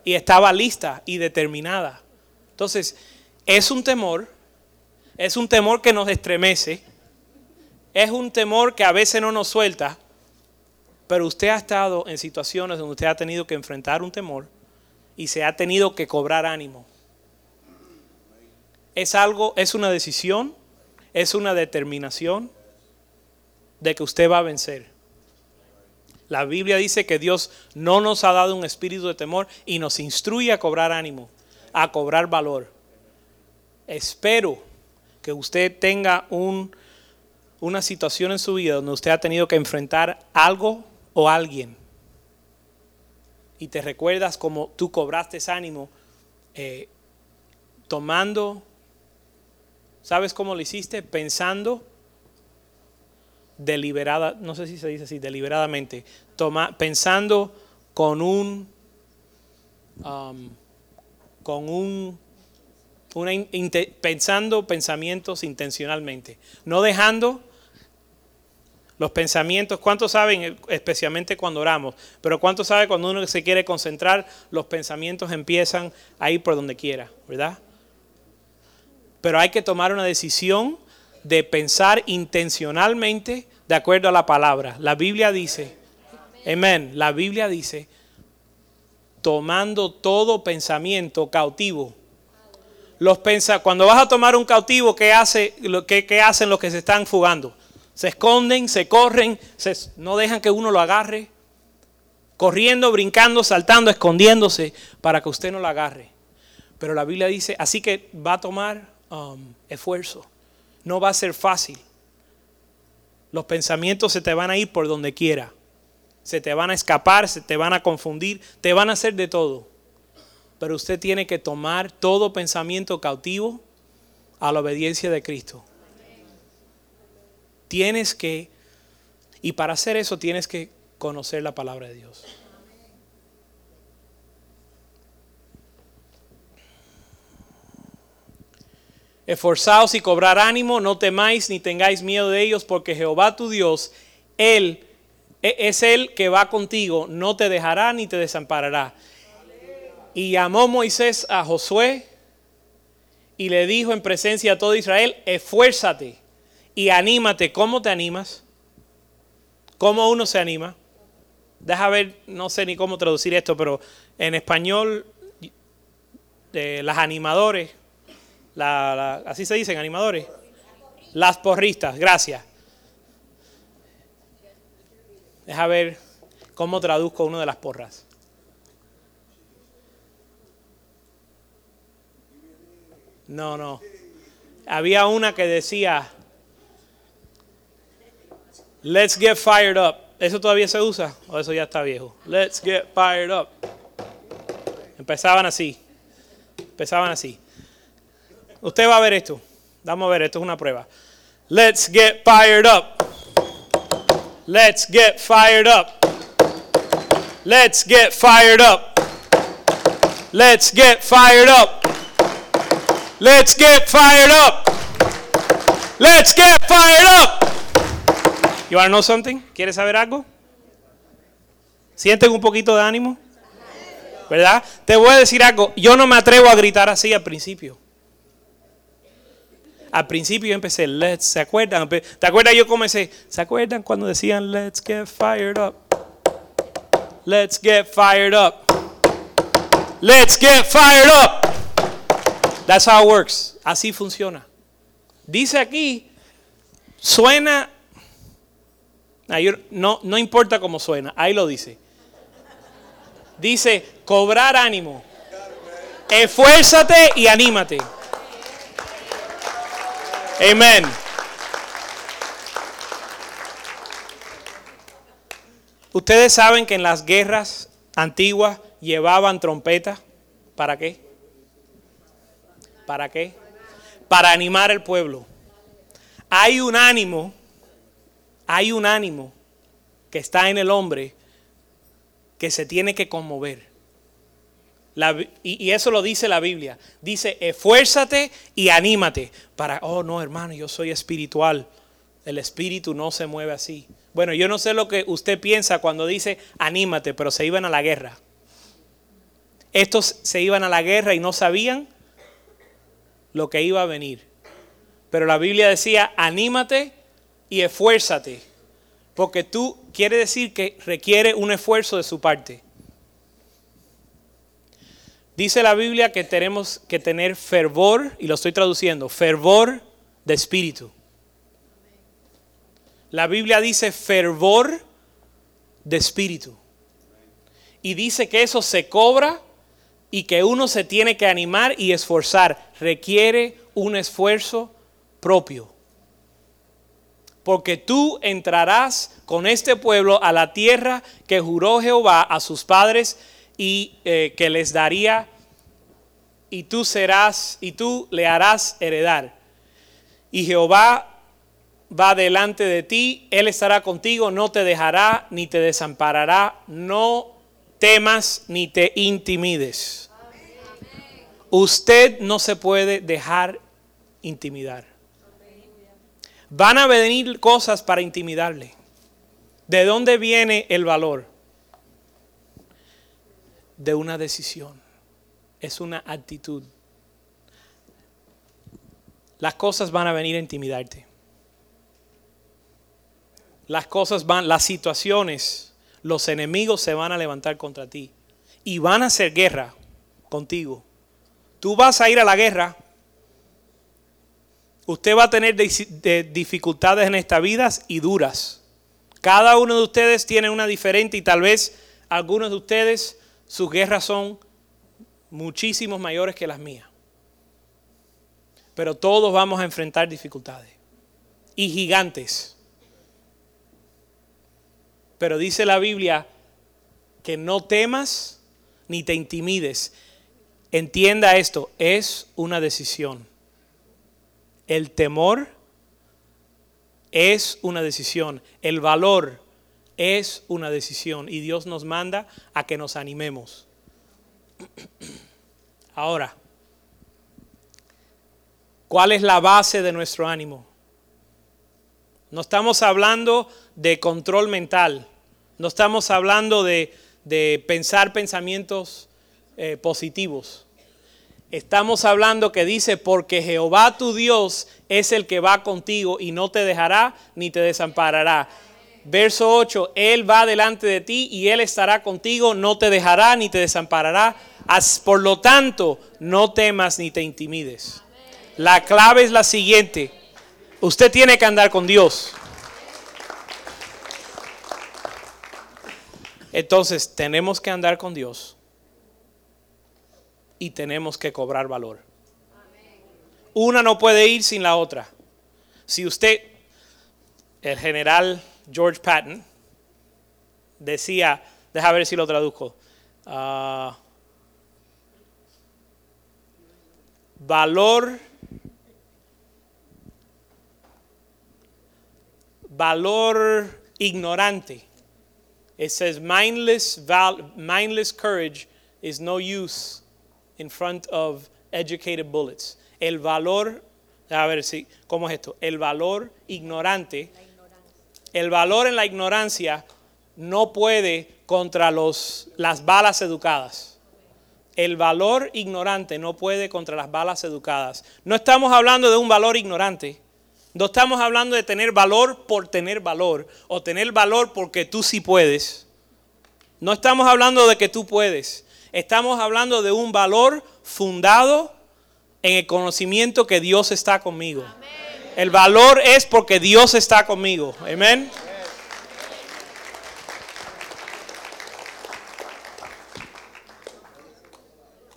Y estaba lista y determinada. Entonces, es un temor, es un temor que nos estremece, es un temor que a veces no nos suelta, pero usted ha estado en situaciones donde usted ha tenido que enfrentar un temor y se ha tenido que cobrar ánimo es algo, es una decisión, es una determinación de que usted va a vencer. La Biblia dice que Dios no nos ha dado un espíritu de temor y nos instruye a cobrar ánimo, a cobrar valor. Espero que usted tenga un, una situación en su vida donde usted ha tenido que enfrentar algo o alguien. Y te recuerdas como tú cobraste ánimo eh, tomando ¿Sabes cómo lo hiciste? Pensando deliberada, no sé si se dice así, deliberadamente, toma, pensando con un um, con un, pensando pensamientos intencionalmente, no dejando los pensamientos. ¿Cuántos saben, eh, especialmente cuando oramos? Pero ¿cuántos saben cuando uno se quiere concentrar, los pensamientos empiezan a ir por donde quiera, ¿verdad? Pero hay que tomar una decisión de pensar intencionalmente de acuerdo a la palabra. La Biblia dice, amén, la Biblia dice, tomando todo pensamiento cautivo. Los pensa cuando vas a tomar un cautivo, ¿qué, hace, qué, qué hacen los que se están fugando? Se esconden, se corren, se- no dejan que uno lo agarre. Corriendo, brincando, saltando, escondiéndose para que usted no lo agarre. Pero la Biblia dice, así que va a tomar um, esfuerzo. No va a ser fácil. Los pensamientos se te van a ir por donde quiera. Se te van a escapar, se te van a confundir, te van a hacer de todo. Pero usted tiene que tomar todo pensamiento cautivo a la obediencia de Cristo. Tienes que, y para hacer eso tienes que conocer la palabra de Dios. Esforzaos y cobrar ánimo, no temáis ni tengáis miedo de ellos, porque Jehová tu Dios, Él e- es Él que va contigo, no te dejará ni te desamparará. Y llamó Moisés a Josué y le dijo en presencia a todo Israel, esfuérzate y anímate. ¿Cómo te animas? ¿Cómo uno se anima? Deja ver, no sé ni cómo traducir esto, pero en español, las animadores, así se dicen, animadores. Las porristas, gracias. Deja ver cómo traduzco uno de las porras. No, no. Había una que decía, let's get fired up. ¿Eso todavía se usa o eso ya está viejo? Let's get fired up. Empezaban así. Empezaban así. Usted va a ver esto. Vamos a ver, esto es una prueba. Let's get fired up. Let's get fired up. Let's get fired up. Let's get fired up. Let's get fired up. Let's get fired up. You want to know something? ¿Quieres saber algo? ¿Sienten un poquito de ánimo? ¿Verdad? Te voy a decir algo. Yo no me atrevo a gritar así al principio. Al principio yo empecé, let's, ¿se acuerdan? ¿Te acuerdas yo comencé? ¿Se acuerdan cuando decían, let's get fired up? Let's get fired up. Let's get fired up. That's how it works. Así funciona. Dice aquí, suena, no, no importa cómo suena, ahí lo dice. Dice, cobrar ánimo. Esfuérzate y anímate. Amén. Ustedes saben que en las guerras antiguas llevaban trompetas. ¿Para qué? ¿Para qué? Para animar al pueblo. Hay un ánimo, hay un ánimo que está en el hombre que se tiene que conmover. Y, y eso lo dice la Biblia. Dice, esfuérzate y anímate. Para, oh no, hermano, yo soy espiritual. El espíritu no se mueve así. Bueno, yo no sé lo que usted piensa cuando dice anímate, pero se iban a la guerra. Estos se iban a la guerra y no sabían lo que iba a venir. Pero la Biblia decía, anímate y esfuérzate. Porque tú quiere decir que requiere un esfuerzo de su parte. Dice la Biblia que tenemos que tener fervor, y lo estoy traduciendo, fervor de espíritu. La Biblia dice fervor de espíritu. Y dice que eso se cobra y que uno se tiene que animar y esforzar. Requiere un esfuerzo propio. Porque tú entrarás con este pueblo a la tierra que juró Jehová a sus padres y eh, que les daría y tú serás y tú le harás heredar. Y Jehová va delante de ti, Él estará contigo, no te dejará ni te desamparará, no temas ni te intimides. Usted no se puede dejar intimidar. Van a venir cosas para intimidarle. ¿De dónde viene el valor? De una decisión. Es una actitud. Las cosas van a venir a intimidarte. Las cosas van, las situaciones, los enemigos se van a levantar contra ti y van a hacer guerra contigo. Tú vas a ir a la guerra. Usted va a tener dificultades en esta vida y duras. Cada uno de ustedes tiene una diferente y tal vez algunos de ustedes sus guerras son muchísimos mayores que las mías. Pero todos vamos a enfrentar dificultades y gigantes. Pero dice la Biblia que no temas ni te intimides. Entienda esto, es una decisión. El temor es una decisión. El valor es una decisión. Y Dios nos manda a que nos animemos. Ahora, ¿cuál es la base de nuestro ánimo? No estamos hablando de control mental. No estamos hablando de, pensar pensamientos eh, positivos. Estamos hablando que dice, porque Jehová tu Dios es el que va contigo y no te dejará ni te desamparará. Verso 8, Él va delante de ti y Él estará contigo, no te dejará ni te desamparará. Por lo tanto, no temas ni te intimides. La clave es la siguiente. Usted tiene que andar con Dios. Entonces, tenemos que andar con Dios y tenemos que cobrar valor. Una no puede ir sin la otra. Si usted, el general George Patton, decía, deja ver si lo traduzco, ah, valor valor ignorante. It says mindless, mindless courage is no use in front of educated bullets. El valor, a ver si, ¿cómo es esto? El valor ignorante, el valor en la ignorancia no puede contra los, las balas educadas. El valor ignorante no puede contra las balas educadas. No estamos hablando de un valor ignorante. No estamos hablando de tener valor por tener valor o tener valor porque tú sí puedes. No estamos hablando de que tú puedes. Estamos hablando de un valor fundado en el conocimiento que Dios está conmigo. El valor es porque Dios está conmigo. Amén.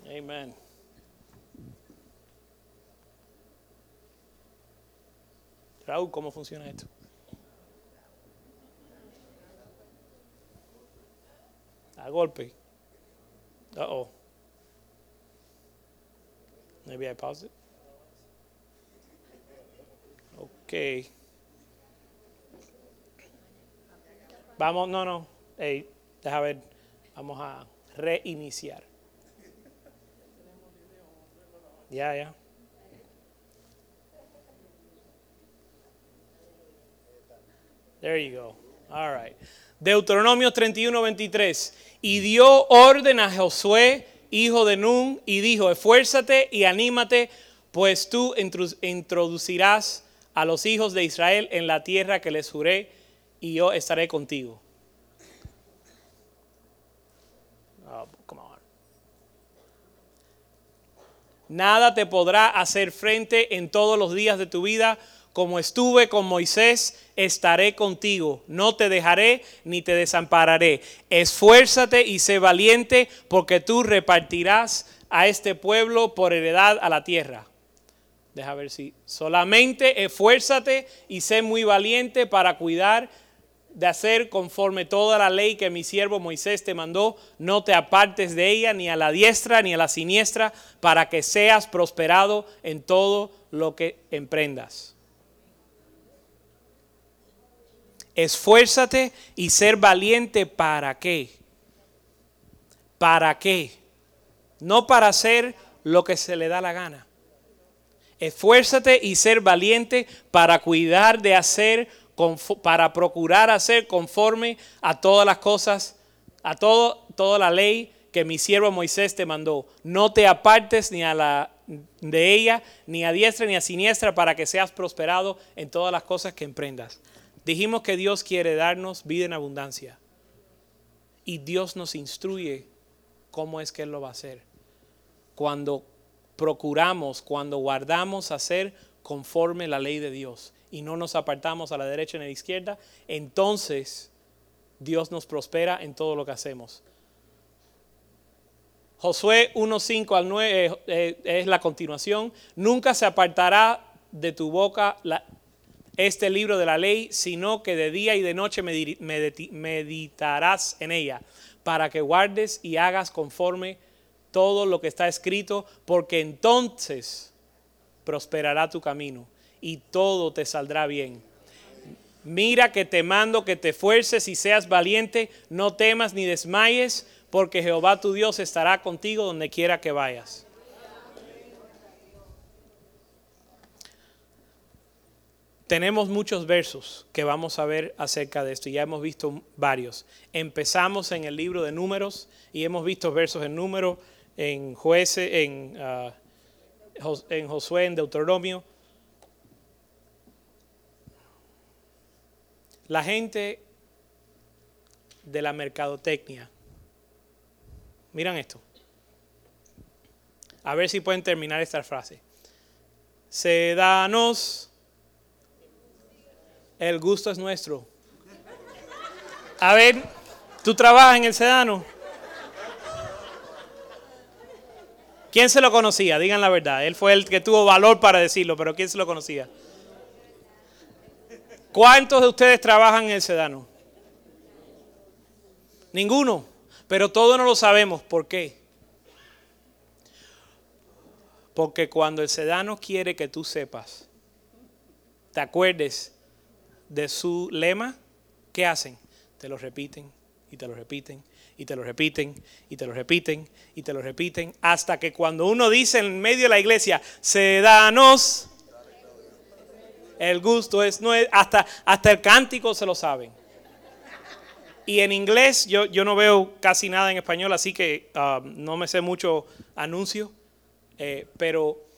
Amén. Raúl, ¿cómo funciona esto? A golpe. Uh oh. Maybe I pause it. Ok. Vamos, no, no. Hey, deja ver. Vamos a reiniciar. Ya, ya. There you go. All right. Deuteronomio 31, 23. Y dio orden a Josué, hijo de Nun, y dijo, esfuérzate y anímate, pues tú introducirás a los hijos de Israel en la tierra que les juré, y yo estaré contigo. Oh, Nada te podrá hacer frente en todos los días de tu vida como estuve con Moisés, estaré contigo. No te dejaré ni te desampararé. Esfuérzate y sé valiente, porque tú repartirás a este pueblo por heredad a la tierra. Deja ver si. Solamente esfuérzate y sé muy valiente para cuidar de hacer conforme toda la ley que mi siervo Moisés te mandó. No te apartes de ella ni a la diestra ni a la siniestra, para que seas prosperado en todo lo que emprendas. Esfuérzate y ser valiente para qué? ¿Para qué? No para hacer lo que se le da la gana. Esfuérzate y ser valiente para cuidar de hacer, para procurar hacer conforme a todas las cosas, a todo, toda la ley que mi siervo Moisés te mandó. No te apartes ni a la de ella, ni a diestra ni a siniestra, para que seas prosperado en todas las cosas que emprendas. Dijimos que Dios quiere darnos vida en abundancia. Y Dios nos instruye cómo es que Él lo va a hacer. Cuando procuramos, cuando guardamos hacer conforme la ley de Dios y no nos apartamos a la derecha ni a la izquierda, entonces Dios nos prospera en todo lo que hacemos. Josué 1.5 al 9 eh, eh, es la continuación. Nunca se apartará de tu boca este libro de la ley, sino que de día y de noche meditarás en ella, para que guardes y hagas conforme todo lo que está escrito, porque entonces prosperará tu camino y todo te saldrá bien. Mira que te mando que te fuerces y seas valiente, no temas ni desmayes porque Jehová tu Dios estará contigo donde quiera que vayas. Tenemos muchos versos que vamos a ver acerca de esto, ya hemos visto varios. Empezamos en el libro de números y hemos visto versos en números, en jueces, en, ah, en Josué, en Deuteronomio. La gente de la mercadotecnia Miran esto. A ver si pueden terminar esta frase. Sedanos. El gusto es nuestro. A ver, ¿tú trabajas en el sedano? ¿Quién se lo conocía? Digan la verdad. Él fue el que tuvo valor para decirlo, pero ¿quién se lo conocía? ¿Cuántos de ustedes trabajan en el sedano? Ninguno. Pero todo no lo sabemos. ¿Por qué? Porque cuando el sedano quiere que tú sepas, te acuerdes de su lema, ¿qué hacen? Te lo repiten y te lo repiten y te lo repiten y te lo repiten y te lo repiten hasta que cuando uno dice en medio de la iglesia, sedanos, el gusto es, no es hasta, hasta el cántico se lo saben. Y en inglés yo, yo no veo casi nada en español, así que um, no me sé mucho anuncio. Eh, pero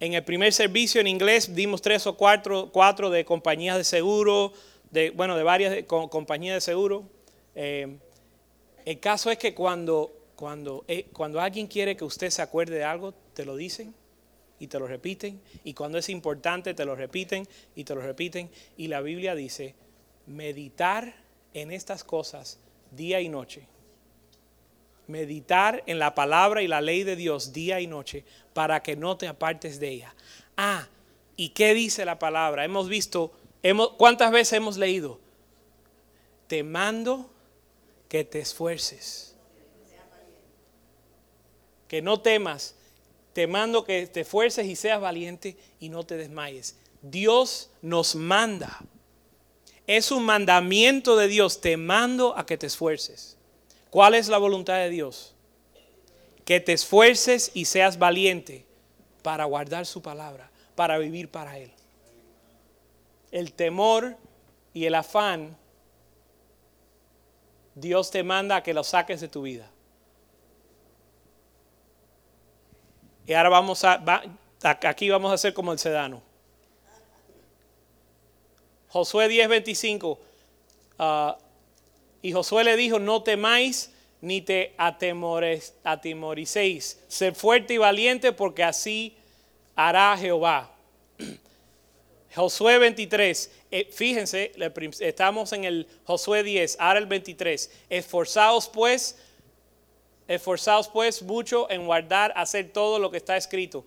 en el primer servicio en inglés dimos tres o cuatro, cuatro de compañías de seguro, de, bueno, de varias compañías de seguro. Eh, el caso es que cuando, cuando, eh, cuando alguien quiere que usted se acuerde de algo, te lo dicen y te lo repiten. Y cuando es importante, te lo repiten y te lo repiten. Y la Biblia dice, meditar en estas cosas día y noche. Meditar en la palabra y la ley de Dios día y noche para que no te apartes de ella. Ah, ¿y qué dice la palabra? Hemos visto, hemos, ¿cuántas veces hemos leído? Te mando que te esfuerces. Que no temas. Te mando que te esfuerces y seas valiente y no te desmayes. Dios nos manda es un mandamiento de Dios. Te mando a que te esfuerces. ¿Cuál es la voluntad de Dios? Que te esfuerces y seas valiente para guardar su palabra, para vivir para Él. El temor y el afán, Dios te manda a que lo saques de tu vida. Y ahora vamos a, aquí vamos a hacer como el sedano. Josué 10:25. Ah, y Josué le dijo, no temáis ni te atemoricéis. Ser fuerte y valiente porque así hará Jehová. Josué 23, eh, fíjense, estamos en el Josué 10, ahora el 23. Esforzaos pues, esforzaos pues mucho en guardar, hacer todo lo que está escrito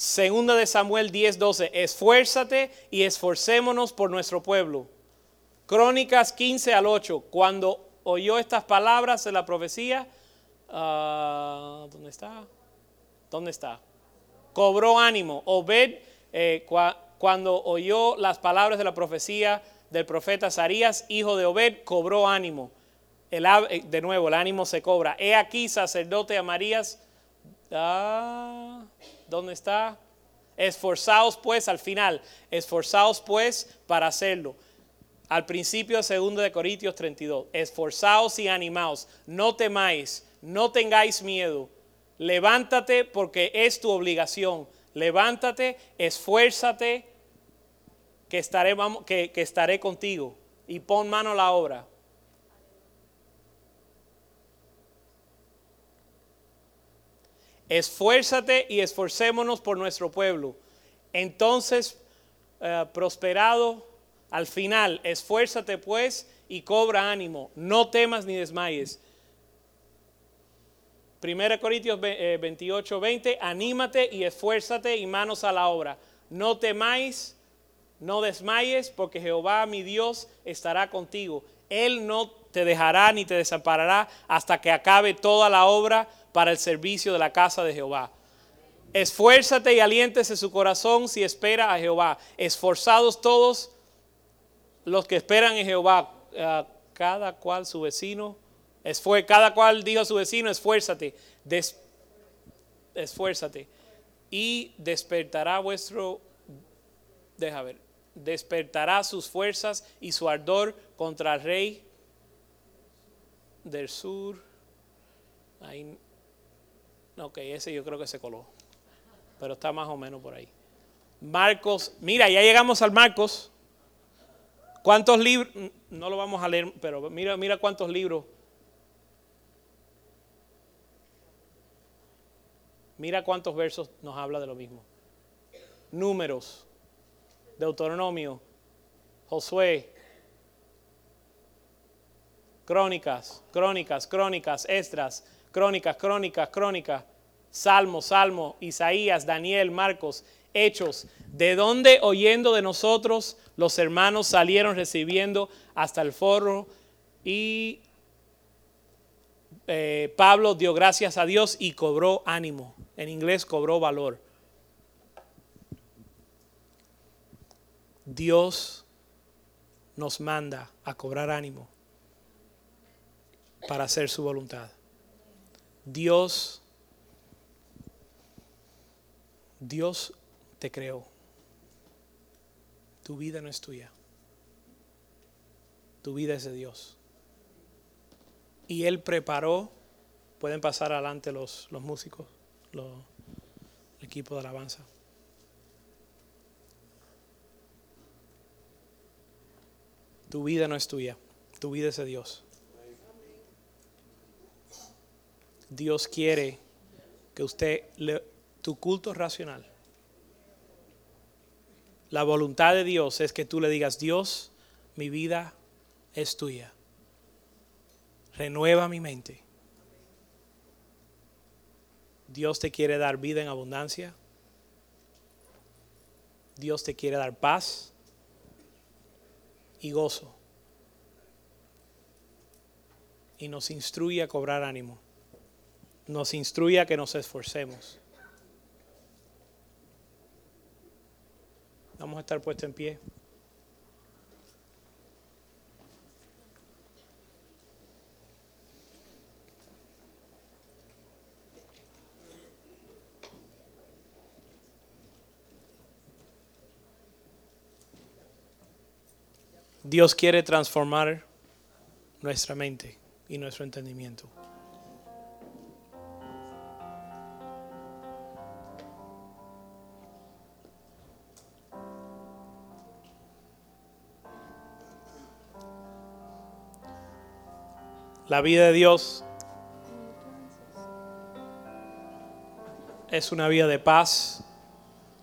Segunda de Samuel 10:12, esfuérzate y esforcémonos por nuestro pueblo. Crónicas 15 al 8, cuando oyó estas palabras de la profecía, ah, ¿dónde está? ¿Dónde está? Cobró ánimo. Obed, eh, cuando oyó las palabras de la profecía del profeta Sarías, hijo de Obed, cobró ánimo. El, eh, de nuevo, el ánimo se cobra. He aquí, sacerdote amarías. Ah, ¿Dónde está? Esforzaos pues al final. Esforzaos pues para hacerlo. Al principio de 2 de Corintios 32. Esforzaos y animaos. No temáis. No tengáis miedo. Levántate porque es tu obligación. Levántate, esfuérzate, que estaré, vamos, que, estaré contigo. Y pon mano a la obra. Esfuérzate y esforcémonos por nuestro pueblo. Entonces, eh, prosperado al final, esfuérzate pues y cobra ánimo. No temas ni desmayes. 1 Corintios ve- eh, 28, 20, anímate y esfuérzate y manos a la obra. No temáis, no desmayes, porque Jehová mi Dios estará contigo. Él no te dejará ni te desamparará hasta que acabe toda la obra para el servicio de la casa de Jehová. Esfuérzate y aliéntese su corazón si espera a Jehová. Esforzados todos los que esperan en Jehová, ah, cada cual su vecino, cada cual dijo a su vecino, esfuérzate, des- esfuérzate, y despertará vuestro, deja ver, despertará sus fuerzas y su ardor contra el rey del sur. Ahí, ok, ese yo creo que se coló, pero está más o menos por ahí. Marcos, mira, ya llegamos al Marcos. ¿Cuántos libros? No lo vamos a leer, pero mira, mira cuántos libros. Mira cuántos versos nos habla de lo mismo. Números, Deuteronomio, Josué, Crónicas, Crónicas, Crónicas, Estras, Crónicas, Crónicas, Crónicas, Salmo, Salmo, Isaías, Daniel, Marcos, Hechos. ¿De dónde oyendo de nosotros los hermanos salieron recibiendo hasta el foro? Y eh, Pablo dio gracias a Dios y cobró ánimo. En inglés cobró valor. Dios nos manda a cobrar ánimo para hacer su voluntad. Dios, Dios te creó. Tu vida no es tuya. Tu vida es de Dios. Y Él preparó, pueden pasar adelante los, los músicos, los, el equipo de alabanza. Tu vida no es tuya, tu vida es de Dios. Dios quiere que usted, le, tu culto racional, la voluntad de Dios es que tú le digas, Dios, mi vida es tuya. Renueva mi mente. Dios te quiere dar vida en abundancia. Dios te quiere dar paz y gozo. Y nos instruye a cobrar ánimo. Nos instruye a que nos esforcemos. Vamos a estar puestos en pie. Dios quiere transformar nuestra mente y nuestro entendimiento. La vida de Dios es una vida de paz,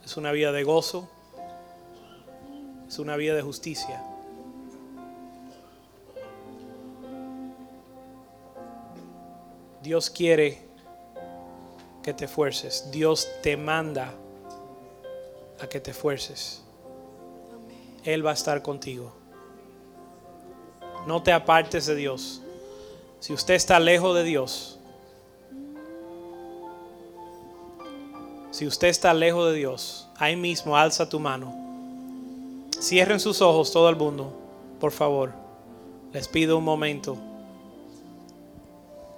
es una vida de gozo, es una vida de justicia. Dios quiere que te fuerces. Dios te manda a que te fuerces. Él va a estar contigo. No te apartes de Dios. Si usted está lejos de Dios, si usted está lejos de Dios, ahí mismo alza tu mano. Cierren sus ojos todo el mundo, por favor. Les pido un momento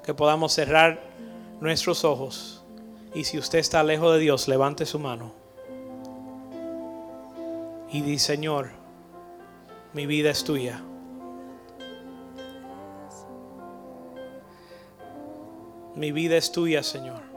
que podamos cerrar nuestros ojos. Y si usted está lejos de Dios, levante su mano. Y di, Señor, mi vida es tuya. Mi vida es tuya, Señor.